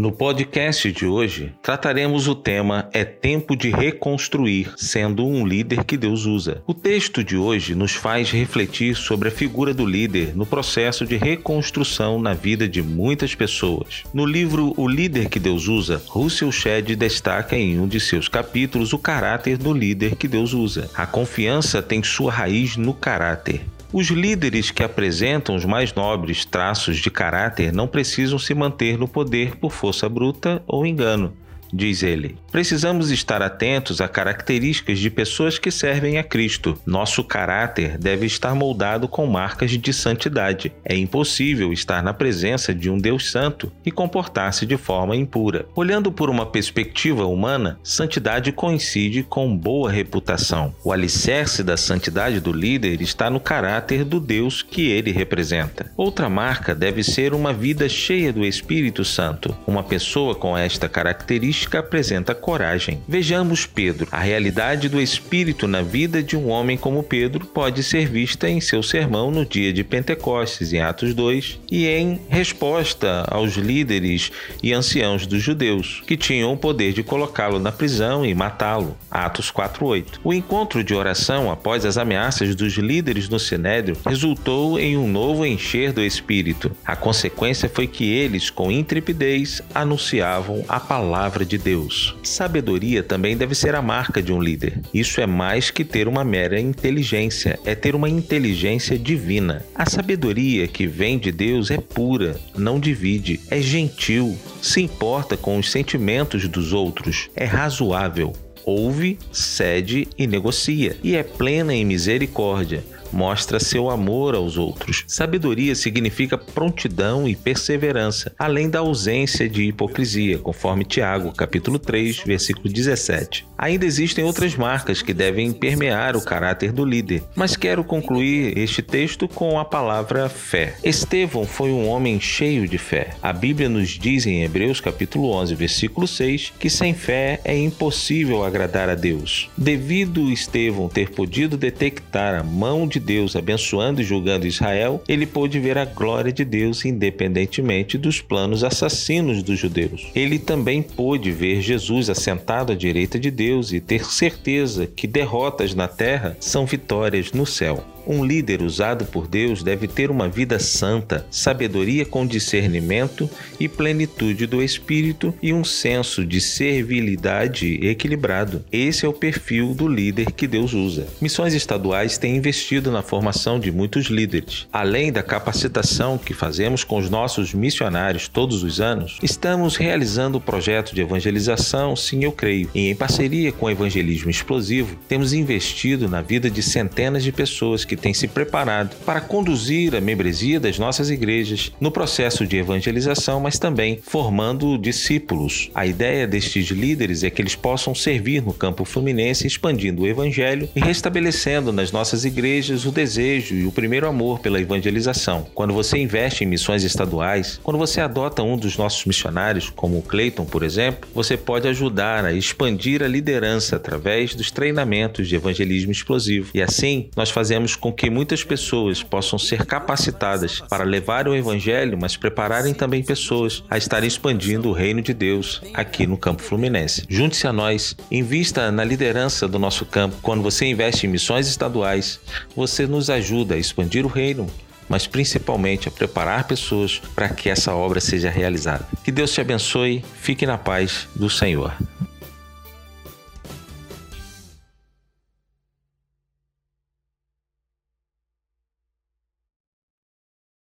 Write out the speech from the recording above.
No podcast de hoje, trataremos o tema É Tempo de Reconstruir, sendo um líder que Deus usa. O texto de hoje nos faz refletir sobre a figura do líder no processo de reconstrução na vida de muitas pessoas. No livro O Líder que Deus Usa, Russell Shedd destaca em um de seus capítulos o caráter do líder que Deus usa. A confiança tem sua raiz no caráter. Os líderes que apresentam os mais nobres traços de caráter não precisam se manter no poder por força bruta ou engano diz ele. Precisamos estar atentos a características de pessoas que servem a Cristo. Nosso caráter deve estar moldado com marcas de santidade. É impossível estar na presença de um Deus santo e comportar-se de forma impura. Olhando por uma perspectiva humana, santidade coincide com boa reputação. O alicerce da santidade do líder está no caráter do Deus que ele representa. Outra marca deve ser uma vida cheia do Espírito Santo. Uma pessoa com esta característica apresenta coragem. Vejamos Pedro. A realidade do Espírito na vida de um homem como Pedro pode ser vista em seu sermão no dia de Pentecostes, em Atos 2, e em resposta aos líderes e anciãos dos judeus, que tinham o poder de colocá-lo na prisão e matá-lo. Atos 4:8. O encontro de oração após as ameaças dos líderes no Sinédrio resultou em um novo encher do Espírito. A consequência foi que eles, com intrepidez, anunciavam a palavra de Deus. Sabedoria também deve ser a marca de um líder. Isso é mais que ter uma mera inteligência, é ter uma inteligência divina. A sabedoria que vem de Deus é pura, não divide, é gentil, se importa com os sentimentos dos outros, é razoável ouve, cede e negocia, e é plena em misericórdia mostra seu amor aos outros. Sabedoria significa prontidão e perseverança, além da ausência de hipocrisia, conforme Tiago, capítulo 3, versículo 17. Ainda existem outras marcas que devem permear o caráter do líder, mas quero concluir este texto com a palavra fé. Estevão foi um homem cheio de fé. A Bíblia nos diz em Hebreus capítulo 11, versículo 6, que sem fé é impossível agradar a Deus. Devido Estevão ter podido detectar a mão de Deus abençoando e julgando Israel, ele pôde ver a glória de Deus independentemente dos planos assassinos dos judeus. Ele também pôde ver Jesus assentado à direita de Deus e ter certeza que derrotas na terra são vitórias no céu. Um líder usado por Deus deve ter uma vida santa, sabedoria com discernimento e plenitude do espírito e um senso de servilidade equilibrado. Esse é o perfil do líder que Deus usa. Missões estaduais têm investido na formação de muitos líderes. Além da capacitação que fazemos com os nossos missionários todos os anos, estamos realizando o projeto de evangelização Sim Eu Creio. E em parceria com o Evangelismo Explosivo, temos investido na vida de centenas de pessoas que têm se preparado para conduzir a membresia das nossas igrejas no processo de evangelização, mas também formando discípulos. A ideia destes líderes é que eles possam servir no campo fluminense, expandindo o evangelho e restabelecendo nas nossas igrejas o desejo e o primeiro amor pela evangelização. Quando você investe em missões estaduais, quando você adota um dos nossos missionários, como o Clayton, por exemplo, você pode ajudar a expandir a liderança através dos treinamentos de evangelismo explosivo. E assim, nós fazemos com que muitas pessoas possam ser capacitadas para levar o Evangelho, mas prepararem também pessoas a estarem expandindo o reino de Deus aqui no campo fluminense. Junte-se a nós, invista na liderança do nosso campo. Quando você investe em missões estaduais, você nos ajuda a expandir o reino mas principalmente a preparar pessoas para que essa obra seja realizada. Que Deus te abençoe, fique na paz do Senhor.